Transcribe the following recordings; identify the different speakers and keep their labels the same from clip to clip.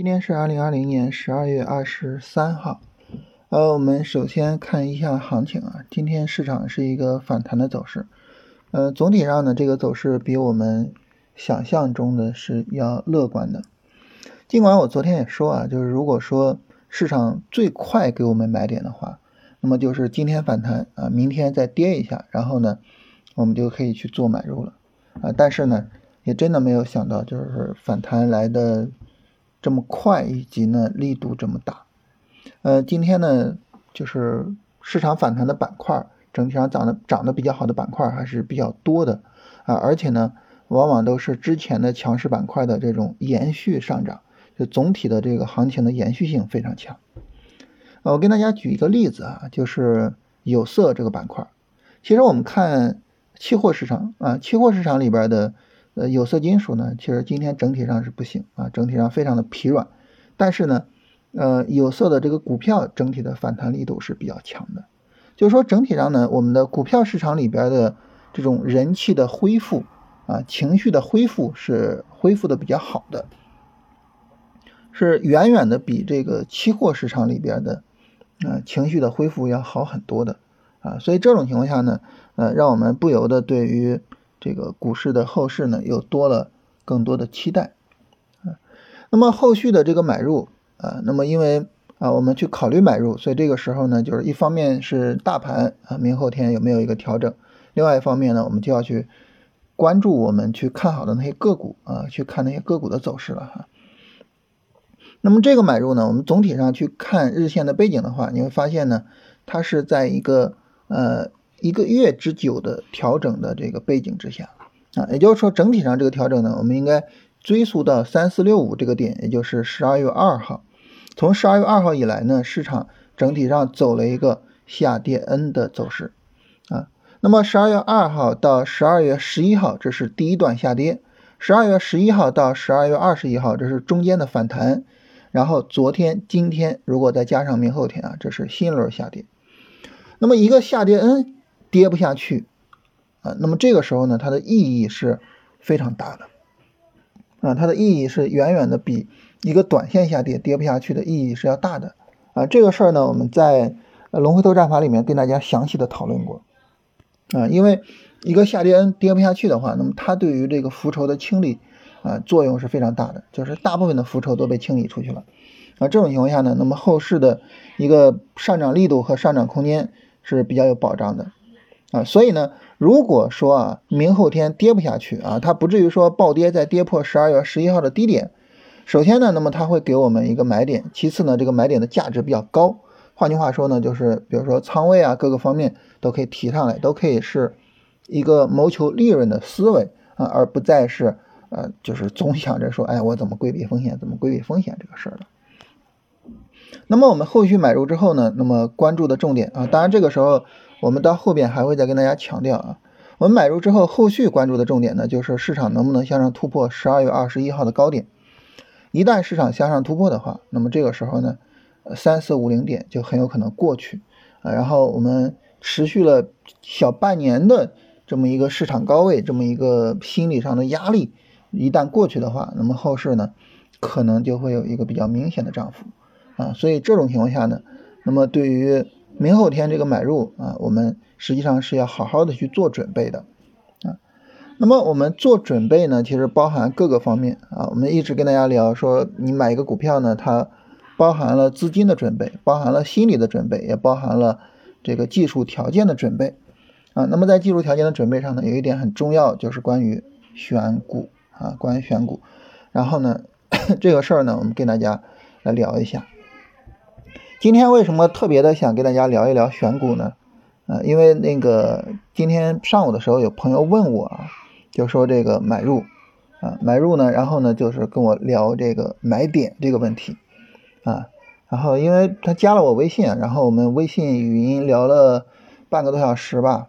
Speaker 1: 今天是二零二零年十二月二十三号，呃，我们首先看一下行情啊，今天市场是一个反弹的走势，呃，总体上呢，这个走势比我们想象中的是要乐观的。尽管我昨天也说啊，就是如果说市场最快给我们买点的话，那么就是今天反弹啊，明天再跌一下，然后呢，我们就可以去做买入了啊，但是呢，也真的没有想到，就是反弹来的。这么快，以及呢力度这么大，呃，今天呢就是市场反弹的板块，整体上涨的涨得比较好的板块还是比较多的啊，而且呢往往都是之前的强势板块的这种延续上涨，就总体的这个行情的延续性非常强。呃，我跟大家举一个例子啊，就是有色这个板块，其实我们看期货市场啊，期货市场里边的。呃，有色金属呢，其实今天整体上是不行啊，整体上非常的疲软。但是呢，呃，有色的这个股票整体的反弹力度是比较强的。就是说，整体上呢，我们的股票市场里边的这种人气的恢复啊，情绪的恢复是恢复的比较好的，是远远的比这个期货市场里边的啊情绪的恢复要好很多的啊。所以这种情况下呢，呃，让我们不由得对于。这个股市的后市呢，又多了更多的期待啊。那么后续的这个买入啊，那么因为啊，我们去考虑买入，所以这个时候呢，就是一方面是大盘啊，明后天有没有一个调整；另外一方面呢，我们就要去关注我们去看好的那些个股啊，去看那些个股的走势了哈。那么这个买入呢，我们总体上去看日线的背景的话，你会发现呢，它是在一个呃。一个月之久的调整的这个背景之下啊，也就是说整体上这个调整呢，我们应该追溯到三四六五这个点，也就是十二月二号。从十二月二号以来呢，市场整体上走了一个下跌 N 的走势啊。那么十二月二号到十二月十一号，这是第一段下跌；十二月十一号到十二月二十一号，这是中间的反弹。然后昨天、今天如果再加上明后天啊，这是新一轮下跌。那么一个下跌 N。跌不下去啊，那么这个时候呢，它的意义是非常大的啊，它的意义是远远的比一个短线下跌跌不下去的意义是要大的啊。这个事儿呢，我们在龙回头战法里面跟大家详细的讨论过啊，因为一个下跌跌不下去的话，那么它对于这个浮筹的清理啊作用是非常大的，就是大部分的浮筹都被清理出去了啊。这种情况下呢，那么后市的一个上涨力度和上涨空间是比较有保障的。啊，所以呢，如果说啊，明后天跌不下去啊，它不至于说暴跌再跌破十二月十一号的低点。首先呢，那么它会给我们一个买点；其次呢，这个买点的价值比较高。换句话说呢，就是比如说仓位啊，各个方面都可以提上来，都可以是一个谋求利润的思维啊，而不再是呃，就是总想着说，哎，我怎么规避风险，怎么规避风险这个事儿了。那么我们后续买入之后呢，那么关注的重点啊，当然这个时候。我们到后边还会再跟大家强调啊，我们买入之后，后续关注的重点呢，就是市场能不能向上突破十二月二十一号的高点。一旦市场向上突破的话，那么这个时候呢，三四五零点就很有可能过去啊。然后我们持续了小半年的这么一个市场高位，这么一个心理上的压力，一旦过去的话，那么后市呢，可能就会有一个比较明显的涨幅啊。所以这种情况下呢，那么对于明后天这个买入啊，我们实际上是要好好的去做准备的啊。那么我们做准备呢，其实包含各个方面啊。我们一直跟大家聊说，你买一个股票呢，它包含了资金的准备，包含了心理的准备，也包含了这个技术条件的准备啊。那么在技术条件的准备上呢，有一点很重要，就是关于选股啊，关于选股。然后呢，这个事儿呢，我们跟大家来聊一下。今天为什么特别的想跟大家聊一聊选股呢？啊，因为那个今天上午的时候有朋友问我啊，就说这个买入啊，买入呢，然后呢就是跟我聊这个买点这个问题啊，然后因为他加了我微信，然后我们微信语音聊了半个多小时吧，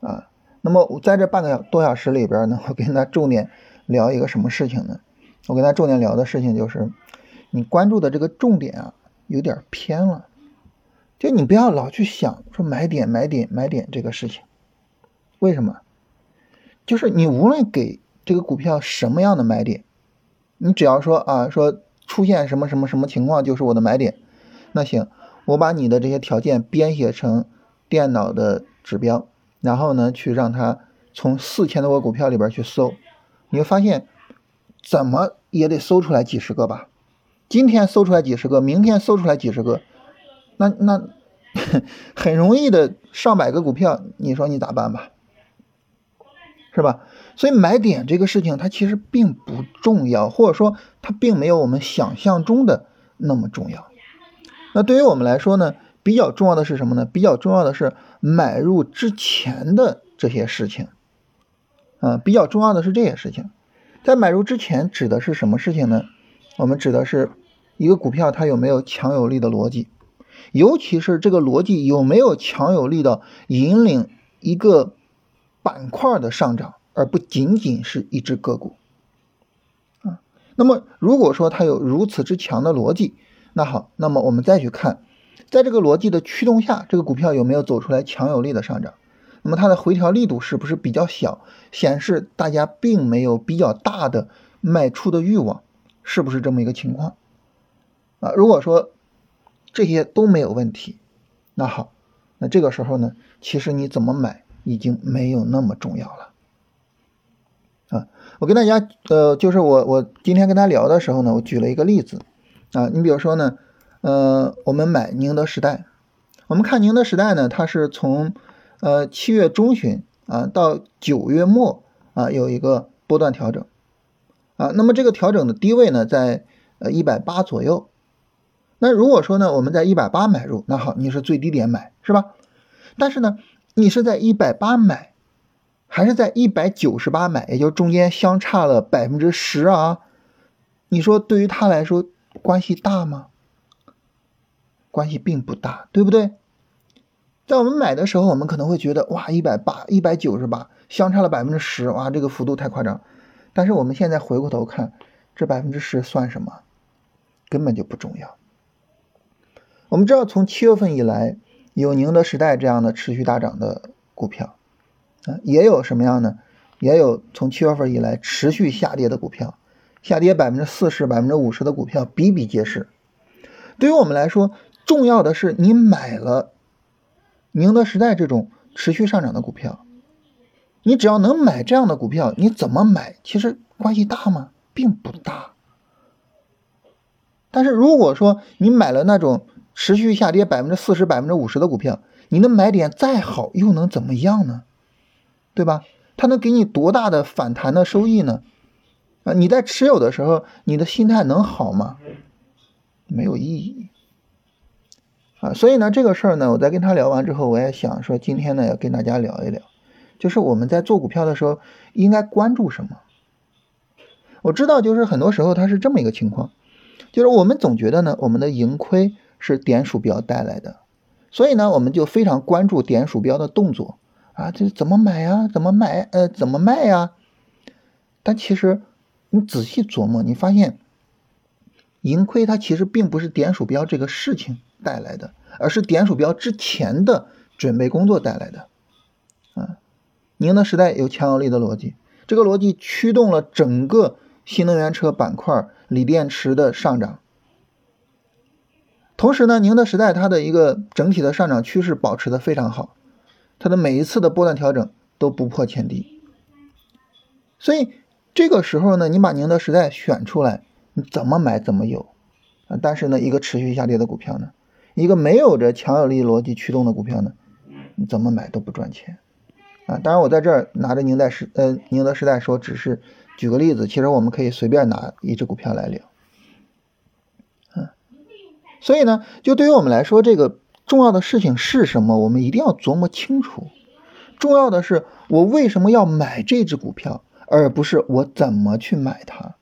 Speaker 1: 啊，那么在这半个多小时里边呢，我跟他重点聊一个什么事情呢？我跟他重点聊的事情就是你关注的这个重点啊。有点偏了，就你不要老去想说买点买点买点这个事情，为什么？就是你无论给这个股票什么样的买点，你只要说啊说出现什么什么什么情况就是我的买点。那行，我把你的这些条件编写成电脑的指标，然后呢，去让它从四千多个股票里边去搜，你会发现，怎么也得搜出来几十个吧？今天搜出来几十个，明天搜出来几十个，那那 很容易的上百个股票，你说你咋办吧？是吧？所以买点这个事情，它其实并不重要，或者说它并没有我们想象中的那么重要。那对于我们来说呢，比较重要的是什么呢？比较重要的是买入之前的这些事情，啊，比较重要的是这些事情。在买入之前指的是什么事情呢？我们指的是一个股票它有没有强有力的逻辑，尤其是这个逻辑有没有强有力的引领一个板块的上涨，而不仅仅是一只个股，啊。那么如果说它有如此之强的逻辑，那好，那么我们再去看，在这个逻辑的驱动下，这个股票有没有走出来强有力的上涨？那么它的回调力度是不是比较小，显示大家并没有比较大的卖出的欲望，是不是这么一个情况？啊，如果说这些都没有问题，那好，那这个时候呢，其实你怎么买已经没有那么重要了。啊，我跟大家，呃，就是我我今天跟他聊的时候呢，我举了一个例子。啊，你比如说呢，呃，我们买宁德时代，我们看宁德时代呢，它是从呃七月中旬啊到九月末啊有一个波段调整啊，那么这个调整的低位呢在呃一百八左右。那如果说呢我们在一百八买入，那好，你是最低点买是吧？但是呢，你是在一百八买，还是在一百九十八买，也就中间相差了百分之十啊？你说对于他来说？关系大吗？关系并不大，对不对？在我们买的时候，我们可能会觉得哇，一百八、一百九十八，相差了百分之十，哇，这个幅度太夸张。但是我们现在回过头看，这百分之十算什么？根本就不重要。我们知道，从七月份以来，有宁德时代这样的持续大涨的股票，啊，也有什么样呢？也有从七月份以来持续下跌的股票。下跌百分之四十、百分之五十的股票比比皆是。对于我们来说，重要的是你买了宁德时代这种持续上涨的股票，你只要能买这样的股票，你怎么买其实关系大吗？并不大。但是如果说你买了那种持续下跌百分之四十、百分之五十的股票，你的买点再好又能怎么样呢？对吧？它能给你多大的反弹的收益呢？啊，你在持有的时候，你的心态能好吗？没有意义。啊，所以呢，这个事儿呢，我在跟他聊完之后，我也想说，今天呢，要跟大家聊一聊，就是我们在做股票的时候应该关注什么。我知道，就是很多时候它是这么一个情况，就是我们总觉得呢，我们的盈亏是点鼠标带来的，所以呢，我们就非常关注点鼠标的动作啊，这怎么买呀？怎么买？呃，怎么卖呀？但其实。你仔细琢磨，你发现盈亏它其实并不是点鼠标这个事情带来的，而是点鼠标之前的准备工作带来的。啊，宁德时代有强有力的逻辑，这个逻辑驱动了整个新能源车板块锂电池的上涨。同时呢，宁德时代它的一个整体的上涨趋势保持的非常好，它的每一次的波段调整都不破前低，所以。这个时候呢，你把宁德时代选出来，你怎么买怎么有啊。但是呢，一个持续下跌的股票呢，一个没有着强有力逻辑驱动的股票呢，你怎么买都不赚钱啊。当然，我在这儿拿着宁代时呃宁德时代说，只是举个例子，其实我们可以随便拿一只股票来聊，所以呢，就对于我们来说，这个重要的事情是什么？我们一定要琢磨清楚。重要的是，我为什么要买这只股票？而不是我怎么去买它。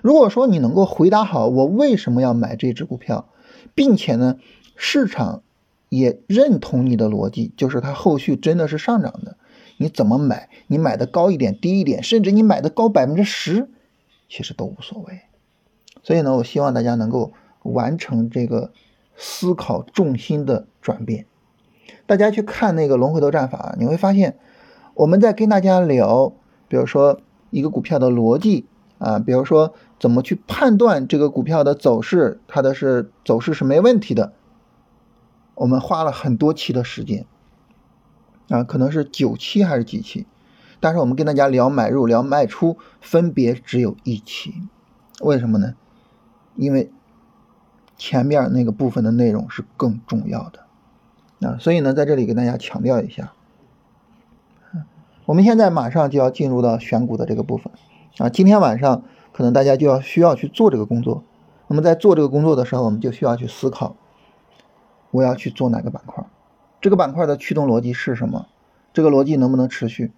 Speaker 1: 如果说你能够回答好我为什么要买这只股票，并且呢，市场也认同你的逻辑，就是它后续真的是上涨的，你怎么买？你买的高一点、低一点，甚至你买的高百分之十，其实都无所谓。所以呢，我希望大家能够完成这个思考重心的转变。大家去看那个龙回头战法，你会发现我们在跟大家聊，比如说。一个股票的逻辑啊，比如说怎么去判断这个股票的走势，它的是走势是没问题的，我们花了很多期的时间，啊，可能是九期还是几期，但是我们跟大家聊买入、聊卖出，分别只有一期，为什么呢？因为前面那个部分的内容是更重要的，啊，所以呢，在这里给大家强调一下，我们现在马上就要进入到选股的这个部分。啊，今天晚上可能大家就要需要去做这个工作。那么在做这个工作的时候，我们就需要去思考，我要去做哪个板块？这个板块的驱动逻辑是什么？这个逻辑能不能持续？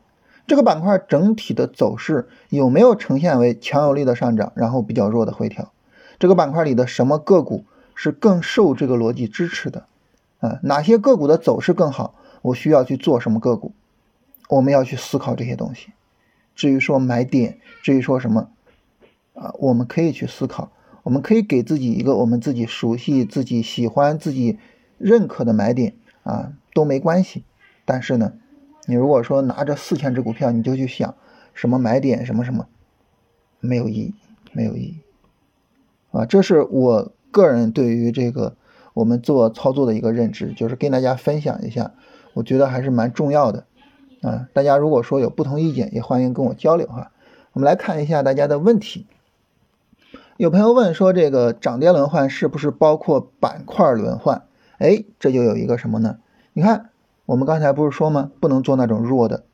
Speaker 1: 这个板块整体的走势有没有呈现为强有力的上涨，然后比较弱的回调？这个板块里的什么个股是更受这个逻辑支持的？啊，哪些个股的走势更好？我需要去做什么个股？我们要去思考这些东西。至于说买点，至于说什么啊，我们可以去思考，我们可以给自己一个我们自己熟悉、自己喜欢、自己认可的买点啊，都没关系。但是呢，你如果说拿着四千只股票，你就去想什么买点什么什么，没有意义，没有意义啊。这是我个人对于这个我们做操作的一个认知，就是跟大家分享一下，我觉得还是蛮重要的。啊，大家如果说有不同意见，也欢迎跟我交流哈。我们来看一下大家的问题。有朋友问说，这个涨跌轮换是不是包括板块轮换？哎，这就有一个什么呢？你看，我们刚才不是说吗？不能做那种弱的。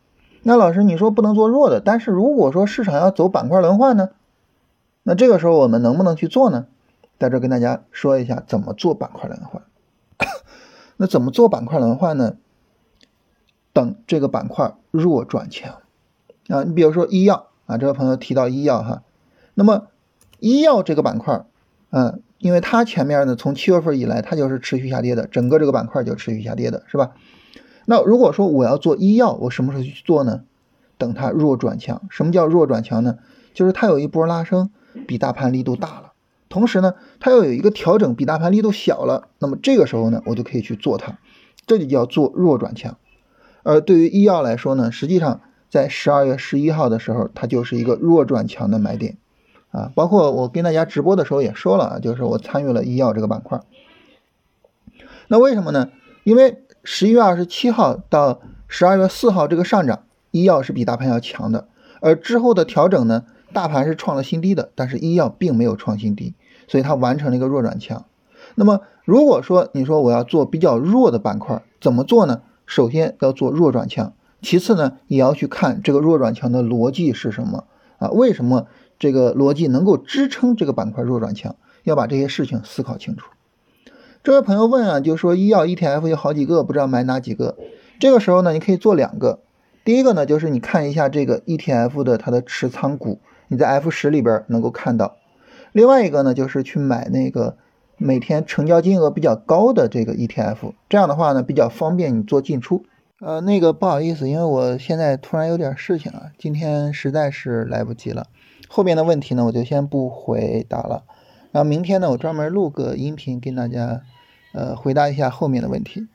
Speaker 1: 那老师你说不能做弱的，但是如果说市场要走板块轮换呢？那这个时候我们能不能去做呢？在这跟大家说一下怎么做板块轮换。那怎么做板块轮换呢？等这个板块弱转强啊，你比如说医药啊，这位朋友提到医药哈，那么医药这个板块，嗯，因为它前面呢从七月份以来它就是持续下跌的，整个这个板块就持续下跌的是吧？那如果说我要做医药，我什么时候去做呢？等它弱转强。什么叫弱转强呢？就是它有一波拉升比大盘力度大了，同时呢它又有一个调整比大盘力度小了，那么这个时候呢我就可以去做它，这就叫做弱转强。而对于医药来说呢，实际上在十二月十一号的时候，它就是一个弱转强的买点，啊，包括我跟大家直播的时候也说了啊，就是我参与了医药这个板块。那为什么呢？因为十一月二十七号到十二月四号这个上涨，医药是比大盘要强的，而之后的调整呢，大盘是创了新低的，但是医药并没有创新低，所以它完成了一个弱转强。那么如果说你说我要做比较弱的板块，怎么做呢？首先要做弱转强，其次呢，也要去看这个弱转强的逻辑是什么啊？为什么这个逻辑能够支撑这个板块弱转强？要把这些事情思考清楚。这位朋友问啊，就说医药 ETF 有好几个，不知道买哪几个？这个时候呢，你可以做两个。第一个呢，就是你看一下这个 ETF 的它的持仓股，你在 F 十里边能够看到。另外一个呢，就是去买那个。每天成交金额比较高的这个 ETF，这样的话呢比较方便你做进出。呃，那个不好意思，因为我现在突然有点事情啊，今天实在是来不及了。后边的问题呢我就先不回答了，然后明天呢我专门录个音频跟大家呃回答一下后面的问题。